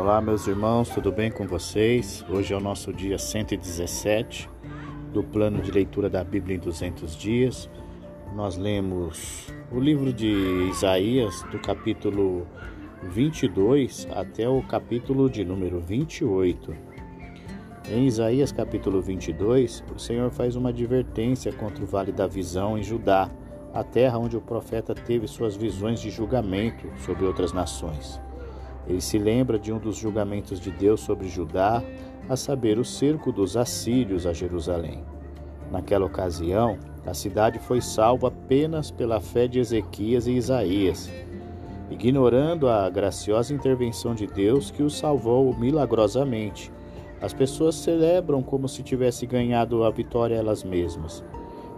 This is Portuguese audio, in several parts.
Olá, meus irmãos, tudo bem com vocês? Hoje é o nosso dia 117 do plano de leitura da Bíblia em 200 dias. Nós lemos o livro de Isaías, do capítulo 22 até o capítulo de número 28. Em Isaías capítulo 22, o Senhor faz uma advertência contra o vale da visão em Judá, a terra onde o profeta teve suas visões de julgamento sobre outras nações. Ele se lembra de um dos julgamentos de Deus sobre Judá, a saber, o cerco dos assírios a Jerusalém. Naquela ocasião, a cidade foi salva apenas pela fé de Ezequias e Isaías, ignorando a graciosa intervenção de Deus que os salvou milagrosamente. As pessoas celebram como se tivesse ganhado a vitória elas mesmas.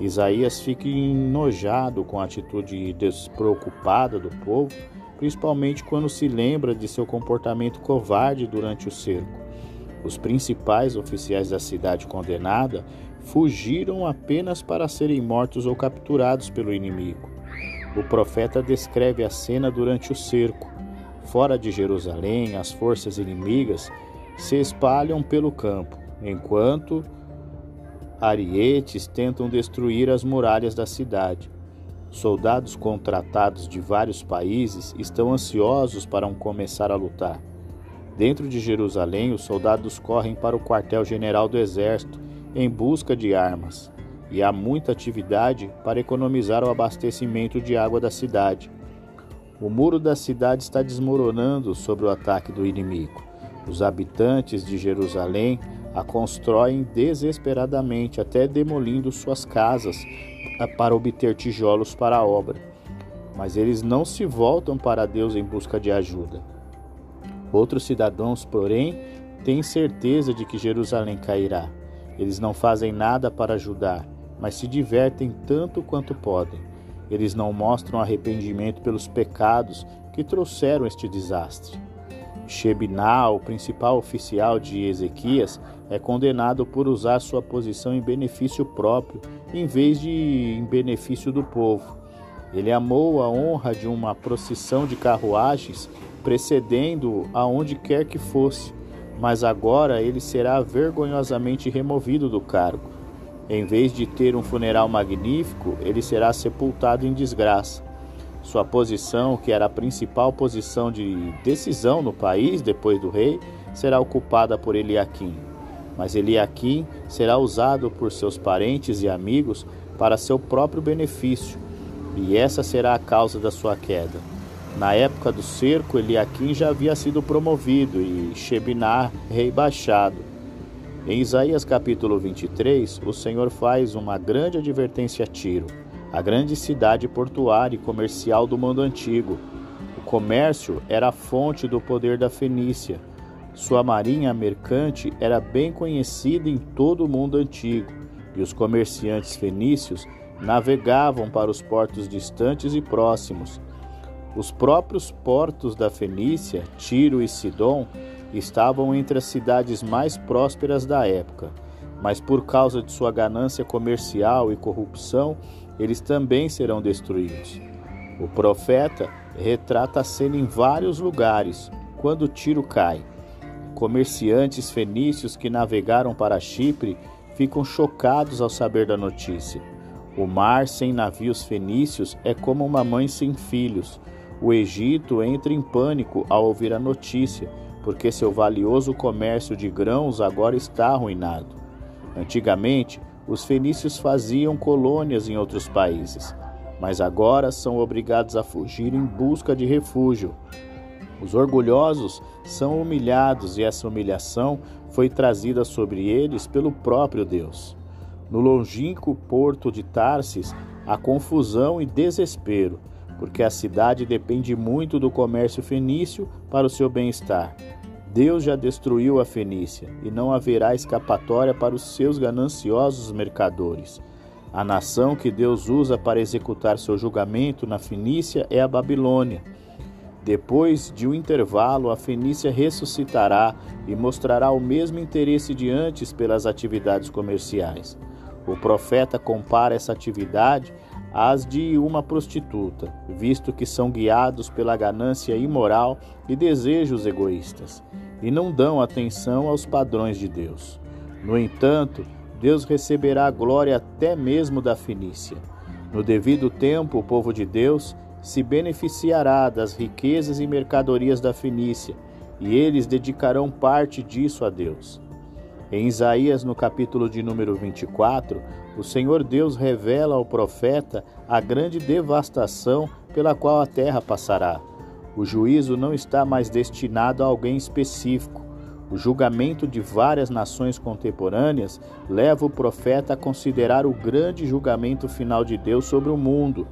Isaías fica enojado com a atitude despreocupada do povo principalmente quando se lembra de seu comportamento covarde durante o cerco. Os principais oficiais da cidade condenada fugiram apenas para serem mortos ou capturados pelo inimigo. O profeta descreve a cena durante o cerco. Fora de Jerusalém, as forças inimigas se espalham pelo campo, enquanto arietes tentam destruir as muralhas da cidade. Soldados contratados de vários países estão ansiosos para um começar a lutar. Dentro de Jerusalém, os soldados correm para o quartel-general do exército em busca de armas, e há muita atividade para economizar o abastecimento de água da cidade. O muro da cidade está desmoronando sob o ataque do inimigo. Os habitantes de Jerusalém a constroem desesperadamente, até demolindo suas casas para obter tijolos para a obra, mas eles não se voltam para Deus em busca de ajuda. Outros cidadãos, porém, têm certeza de que Jerusalém cairá. Eles não fazem nada para ajudar, mas se divertem tanto quanto podem. Eles não mostram arrependimento pelos pecados que trouxeram este desastre. Shebná, o principal oficial de Ezequias, é condenado por usar sua posição em benefício próprio em vez de em benefício do povo. Ele amou a honra de uma procissão de carruagens, precedendo aonde quer que fosse, mas agora ele será vergonhosamente removido do cargo. Em vez de ter um funeral magnífico, ele será sepultado em desgraça. Sua posição, que era a principal posição de decisão no país depois do rei, será ocupada por Eliaquim. Mas Eliaquim será usado por seus parentes e amigos para seu próprio benefício, e essa será a causa da sua queda. Na época do cerco, Eliaquim já havia sido promovido e Shebinar rebaixado. Em Isaías capítulo 23, o Senhor faz uma grande advertência a Tiro, a grande cidade portuária e comercial do mundo antigo. O comércio era a fonte do poder da Fenícia sua marinha mercante era bem conhecida em todo o mundo antigo, e os comerciantes fenícios navegavam para os portos distantes e próximos. Os próprios portos da Fenícia, Tiro e Sidom, estavam entre as cidades mais prósperas da época, mas por causa de sua ganância comercial e corrupção, eles também serão destruídos. O profeta retrata a cena em vários lugares quando Tiro cai. Comerciantes fenícios que navegaram para Chipre ficam chocados ao saber da notícia. O mar sem navios fenícios é como uma mãe sem filhos. O Egito entra em pânico ao ouvir a notícia, porque seu valioso comércio de grãos agora está arruinado. Antigamente, os fenícios faziam colônias em outros países, mas agora são obrigados a fugir em busca de refúgio. Os orgulhosos são humilhados e essa humilhação foi trazida sobre eles pelo próprio Deus. No longínquo porto de Tarsis há confusão e desespero, porque a cidade depende muito do comércio fenício para o seu bem-estar. Deus já destruiu a Fenícia e não haverá escapatória para os seus gananciosos mercadores. A nação que Deus usa para executar seu julgamento na Fenícia é a Babilônia. Depois de um intervalo, a Fenícia ressuscitará e mostrará o mesmo interesse de antes pelas atividades comerciais. O profeta compara essa atividade às de uma prostituta, visto que são guiados pela ganância imoral e desejos egoístas. E não dão atenção aos padrões de Deus. No entanto, Deus receberá a glória até mesmo da Fenícia. No devido tempo, o povo de Deus se beneficiará das riquezas e mercadorias da Fenícia, e eles dedicarão parte disso a Deus. Em Isaías, no capítulo de número 24, o Senhor Deus revela ao profeta a grande devastação pela qual a terra passará. O juízo não está mais destinado a alguém específico. O julgamento de várias nações contemporâneas leva o profeta a considerar o grande julgamento final de Deus sobre o mundo.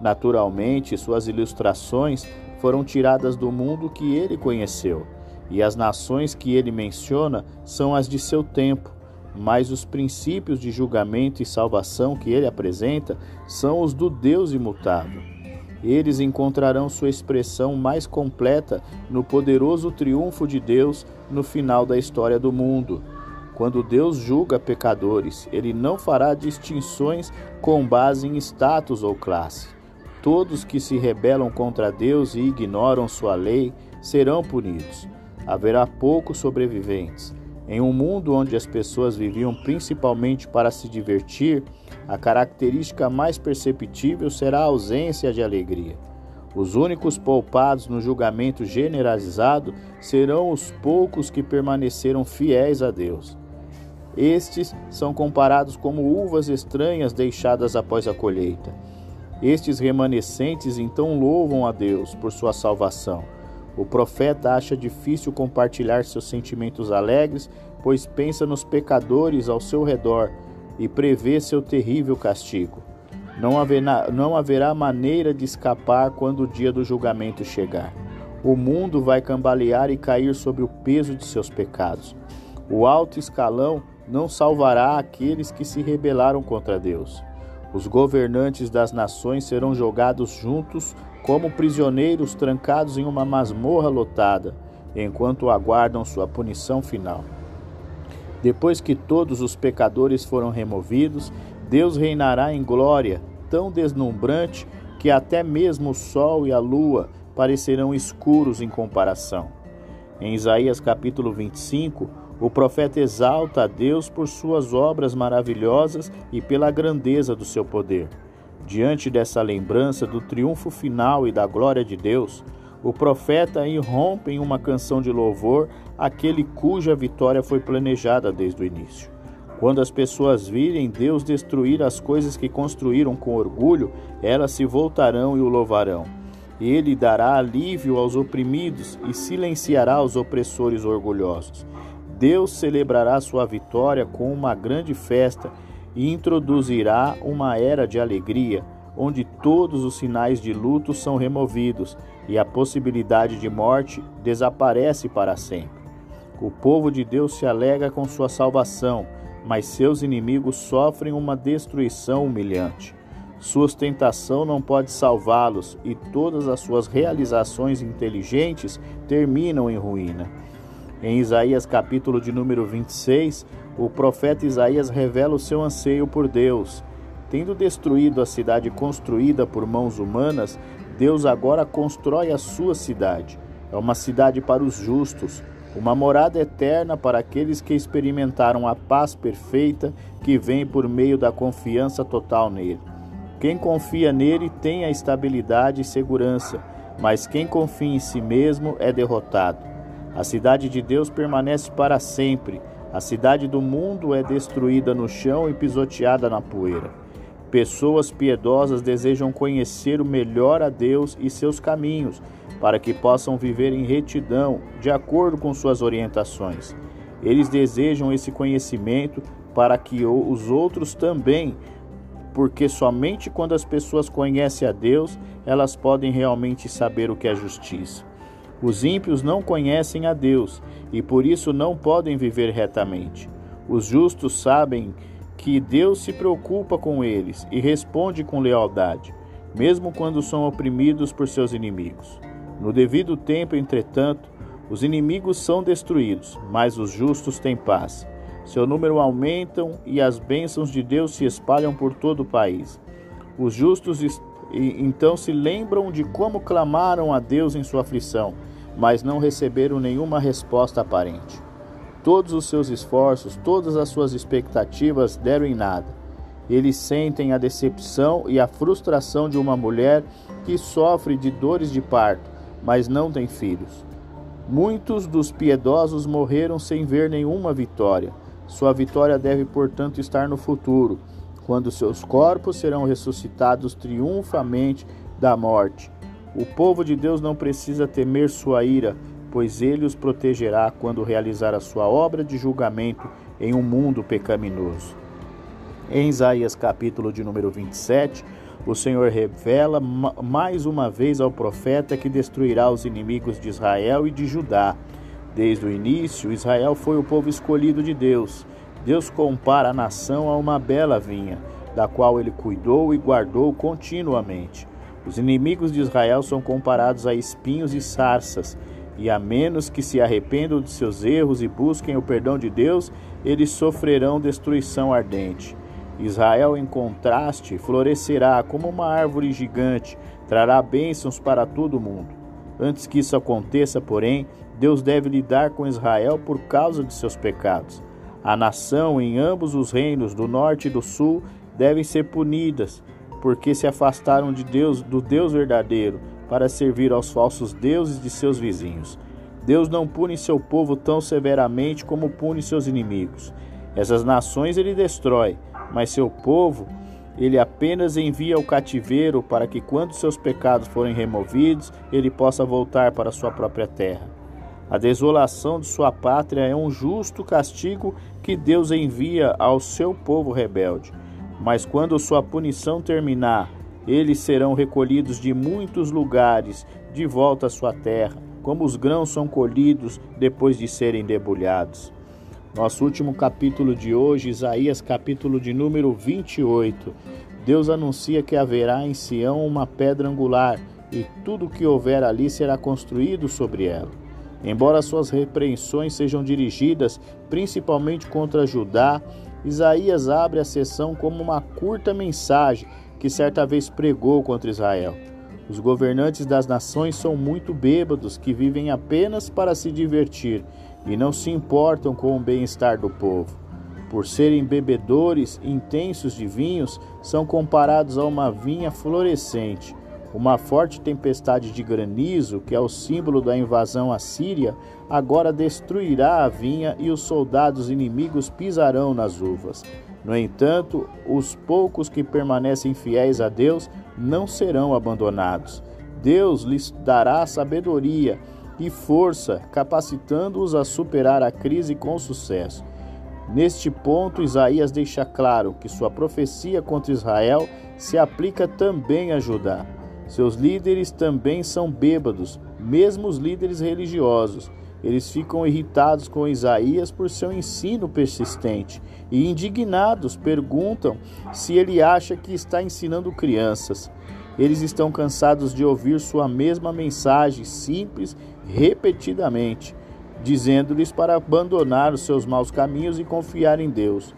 Naturalmente, suas ilustrações foram tiradas do mundo que ele conheceu, e as nações que ele menciona são as de seu tempo, mas os princípios de julgamento e salvação que ele apresenta são os do Deus imutável. Eles encontrarão sua expressão mais completa no poderoso triunfo de Deus no final da história do mundo. Quando Deus julga pecadores, ele não fará distinções com base em status ou classe. Todos que se rebelam contra Deus e ignoram sua lei serão punidos. Haverá poucos sobreviventes. Em um mundo onde as pessoas viviam principalmente para se divertir, a característica mais perceptível será a ausência de alegria. Os únicos poupados no julgamento generalizado serão os poucos que permaneceram fiéis a Deus. Estes são comparados como uvas estranhas deixadas após a colheita. Estes remanescentes então louvam a Deus por sua salvação. O profeta acha difícil compartilhar seus sentimentos alegres, pois pensa nos pecadores ao seu redor e prevê seu terrível castigo. Não haverá, não haverá maneira de escapar quando o dia do julgamento chegar. O mundo vai cambalear e cair sob o peso de seus pecados. O alto escalão não salvará aqueles que se rebelaram contra Deus. Os governantes das nações serão jogados juntos como prisioneiros trancados em uma masmorra lotada, enquanto aguardam sua punição final. Depois que todos os pecadores foram removidos, Deus reinará em glória tão deslumbrante que até mesmo o sol e a lua parecerão escuros em comparação. Em Isaías capítulo 25, o profeta exalta a Deus por suas obras maravilhosas e pela grandeza do seu poder. Diante dessa lembrança do triunfo final e da glória de Deus, o profeta irrompe em uma canção de louvor aquele cuja vitória foi planejada desde o início. Quando as pessoas virem Deus destruir as coisas que construíram com orgulho, elas se voltarão e o louvarão. Ele dará alívio aos oprimidos e silenciará os opressores orgulhosos. Deus celebrará sua vitória com uma grande festa e introduzirá uma era de alegria onde todos os sinais de luto são removidos e a possibilidade de morte desaparece para sempre. O povo de Deus se alega com sua salvação, mas seus inimigos sofrem uma destruição humilhante. Sua ostentação não pode salvá-los e todas as suas realizações inteligentes terminam em ruína. Em Isaías capítulo de número 26, o profeta Isaías revela o seu anseio por Deus Tendo destruído a cidade construída por mãos humanas, Deus agora constrói a sua cidade. É uma cidade para os justos, uma morada eterna para aqueles que experimentaram a paz perfeita que vem por meio da confiança total nele. Quem confia nele tem a estabilidade e segurança, mas quem confia em si mesmo é derrotado. A cidade de Deus permanece para sempre. A cidade do mundo é destruída no chão e pisoteada na poeira. Pessoas piedosas desejam conhecer o melhor a Deus e seus caminhos, para que possam viver em retidão, de acordo com suas orientações. Eles desejam esse conhecimento para que os outros também, porque somente quando as pessoas conhecem a Deus, elas podem realmente saber o que é justiça. Os ímpios não conhecem a Deus e por isso não podem viver retamente. Os justos sabem que Deus se preocupa com eles e responde com lealdade, mesmo quando são oprimidos por seus inimigos. No devido tempo, entretanto, os inimigos são destruídos, mas os justos têm paz. Seu número aumentam e as bênçãos de Deus se espalham por todo o país. Os justos então se lembram de como clamaram a Deus em sua aflição, mas não receberam nenhuma resposta aparente. Todos os seus esforços, todas as suas expectativas deram em nada. Eles sentem a decepção e a frustração de uma mulher que sofre de dores de parto, mas não tem filhos. Muitos dos piedosos morreram sem ver nenhuma vitória. Sua vitória deve, portanto, estar no futuro, quando seus corpos serão ressuscitados triunfamente da morte. O povo de Deus não precisa temer sua ira, pois ele os protegerá quando realizar a sua obra de julgamento em um mundo pecaminoso. Em Isaías capítulo de número 27, o Senhor revela mais uma vez ao profeta que destruirá os inimigos de Israel e de Judá. Desde o início, Israel foi o povo escolhido de Deus. Deus compara a nação a uma bela vinha, da qual ele cuidou e guardou continuamente. Os inimigos de Israel são comparados a espinhos e sarças, e a menos que se arrependam de seus erros e busquem o perdão de Deus, eles sofrerão destruição ardente. Israel, em contraste, florescerá como uma árvore gigante, trará bênçãos para todo o mundo. Antes que isso aconteça, porém, Deus deve lidar com Israel por causa de seus pecados. A nação em ambos os reinos, do norte e do sul, devem ser punidas, porque se afastaram de Deus, do Deus verdadeiro, para servir aos falsos deuses de seus vizinhos. Deus não pune seu povo tão severamente como pune seus inimigos. Essas nações ele destrói, mas seu povo ele apenas envia ao cativeiro para que, quando seus pecados forem removidos, ele possa voltar para sua própria terra. A desolação de sua pátria é um justo castigo que Deus envia ao seu povo rebelde. Mas quando sua punição terminar, eles serão recolhidos de muitos lugares de volta à sua terra, como os grãos são colhidos depois de serem debulhados. Nosso último capítulo de hoje, Isaías, capítulo de número 28. Deus anuncia que haverá em Sião uma pedra angular, e tudo que houver ali será construído sobre ela. Embora suas repreensões sejam dirigidas principalmente contra Judá, Isaías abre a sessão como uma curta mensagem que certa vez pregou contra Israel. Os governantes das nações são muito bêbados que vivem apenas para se divertir e não se importam com o bem-estar do povo. Por serem bebedores intensos de vinhos, são comparados a uma vinha florescente. Uma forte tempestade de granizo, que é o símbolo da invasão assíria, agora destruirá a vinha e os soldados inimigos pisarão nas uvas. No entanto, os poucos que permanecem fiéis a Deus não serão abandonados. Deus lhes dará sabedoria e força, capacitando-os a superar a crise com sucesso. Neste ponto, Isaías deixa claro que sua profecia contra Israel se aplica também a Judá. Seus líderes também são bêbados, mesmo os líderes religiosos. Eles ficam irritados com Isaías por seu ensino persistente e, indignados, perguntam se ele acha que está ensinando crianças. Eles estão cansados de ouvir sua mesma mensagem simples repetidamente, dizendo-lhes para abandonar os seus maus caminhos e confiar em Deus.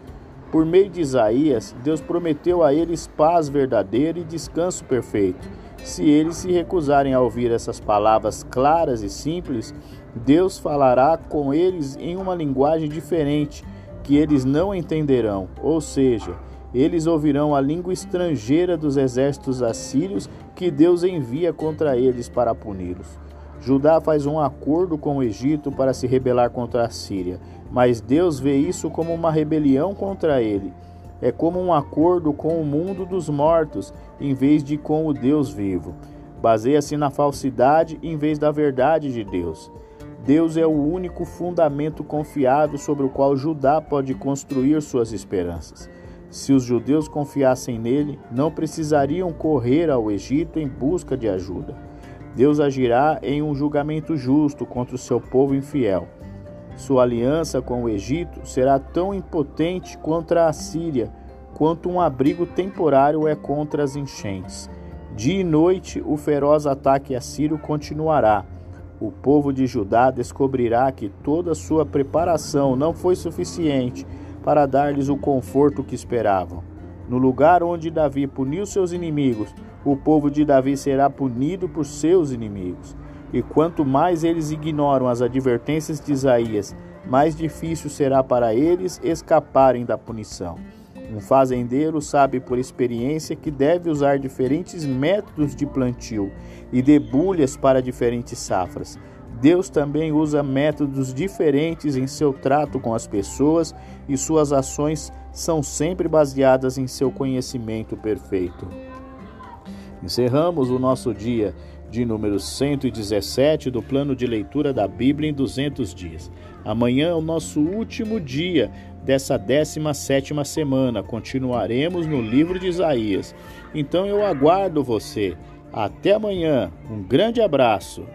Por meio de Isaías, Deus prometeu a eles paz verdadeira e descanso perfeito. Se eles se recusarem a ouvir essas palavras claras e simples, Deus falará com eles em uma linguagem diferente que eles não entenderão, ou seja, eles ouvirão a língua estrangeira dos exércitos assírios que Deus envia contra eles para puni-los. Judá faz um acordo com o Egito para se rebelar contra a Síria, mas Deus vê isso como uma rebelião contra ele. É como um acordo com o mundo dos mortos, em vez de com o Deus vivo. Baseia-se na falsidade em vez da verdade de Deus. Deus é o único fundamento confiável sobre o qual Judá pode construir suas esperanças. Se os judeus confiassem nele, não precisariam correr ao Egito em busca de ajuda. Deus agirá em um julgamento justo contra o seu povo infiel. Sua aliança com o Egito será tão impotente contra a Síria quanto um abrigo temporário é contra as enchentes. Dia e noite o feroz ataque assírio continuará. O povo de Judá descobrirá que toda sua preparação não foi suficiente para dar-lhes o conforto que esperavam. No lugar onde Davi puniu seus inimigos, o povo de Davi será punido por seus inimigos. E quanto mais eles ignoram as advertências de Isaías, mais difícil será para eles escaparem da punição. Um fazendeiro sabe por experiência que deve usar diferentes métodos de plantio e debulhas para diferentes safras. Deus também usa métodos diferentes em seu trato com as pessoas e suas ações são sempre baseadas em seu conhecimento perfeito. Encerramos o nosso dia de número 117 do plano de leitura da Bíblia em 200 dias. Amanhã é o nosso último dia dessa 17 semana. Continuaremos no livro de Isaías. Então eu aguardo você. Até amanhã. Um grande abraço.